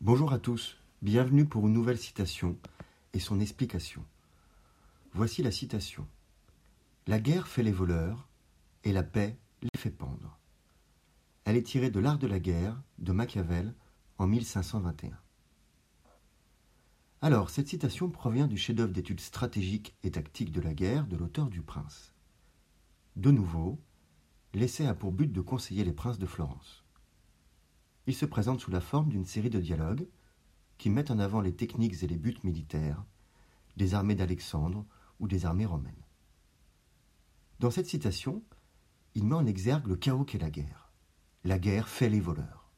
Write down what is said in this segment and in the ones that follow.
Bonjour à tous, bienvenue pour une nouvelle citation et son explication. Voici la citation. La guerre fait les voleurs et la paix les fait pendre. Elle est tirée de L'Art de la guerre de Machiavel en 1521. Alors, cette citation provient du chef-d'œuvre d'études stratégiques et tactiques de la guerre de l'auteur du Prince. De nouveau, l'essai a pour but de conseiller les princes de Florence. Il se présente sous la forme d'une série de dialogues qui mettent en avant les techniques et les buts militaires des armées d'Alexandre ou des armées romaines. Dans cette citation, il met en exergue le chaos qu'est la guerre. La guerre fait les voleurs.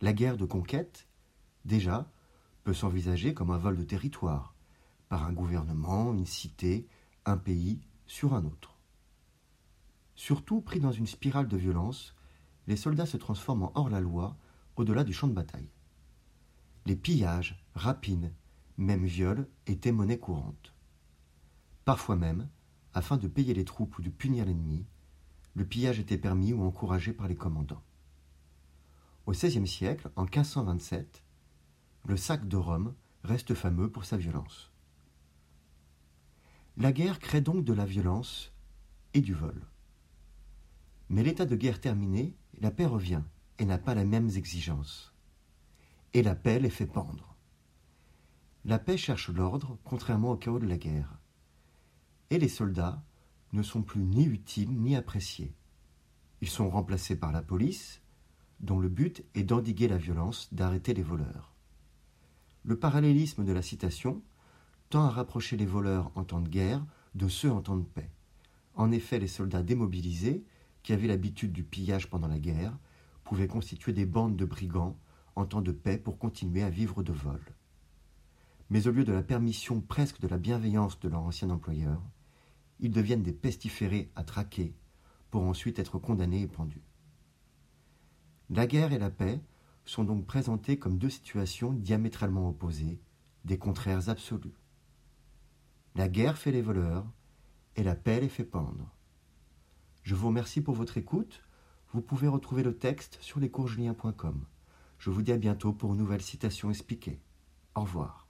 La guerre de conquête, déjà, peut s'envisager comme un vol de territoire, par un gouvernement, une cité, un pays sur un autre. Surtout pris dans une spirale de violence les soldats se transforment en hors-la-loi au-delà du champ de bataille. Les pillages, rapines, même viols étaient monnaie courante. Parfois même, afin de payer les troupes ou de punir l'ennemi, le pillage était permis ou encouragé par les commandants. Au XVIe siècle, en 1527, le sac de Rome reste fameux pour sa violence. La guerre crée donc de la violence et du vol. Mais l'état de guerre terminé, la paix revient et n'a pas les mêmes exigences. Et la paix les fait pendre. La paix cherche l'ordre, contrairement au chaos de la guerre. Et les soldats ne sont plus ni utiles ni appréciés. Ils sont remplacés par la police, dont le but est d'endiguer la violence, d'arrêter les voleurs. Le parallélisme de la citation tend à rapprocher les voleurs en temps de guerre de ceux en temps de paix. En effet, les soldats démobilisés qui avaient l'habitude du pillage pendant la guerre, pouvaient constituer des bandes de brigands en temps de paix pour continuer à vivre de vol. Mais au lieu de la permission presque de la bienveillance de leur ancien employeur, ils deviennent des pestiférés à traquer pour ensuite être condamnés et pendus. La guerre et la paix sont donc présentées comme deux situations diamétralement opposées, des contraires absolus. La guerre fait les voleurs et la paix les fait pendre. Je vous remercie pour votre écoute. Vous pouvez retrouver le texte sur lescoursjulien.com. Je vous dis à bientôt pour une nouvelle citation expliquée. Au revoir.